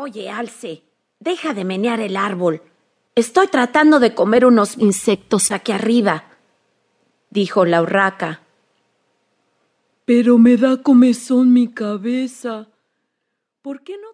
Oye, Alce, deja de menear el árbol. Estoy tratando de comer unos insectos aquí arriba, dijo la urraca. Pero me da comezón mi cabeza. ¿Por qué no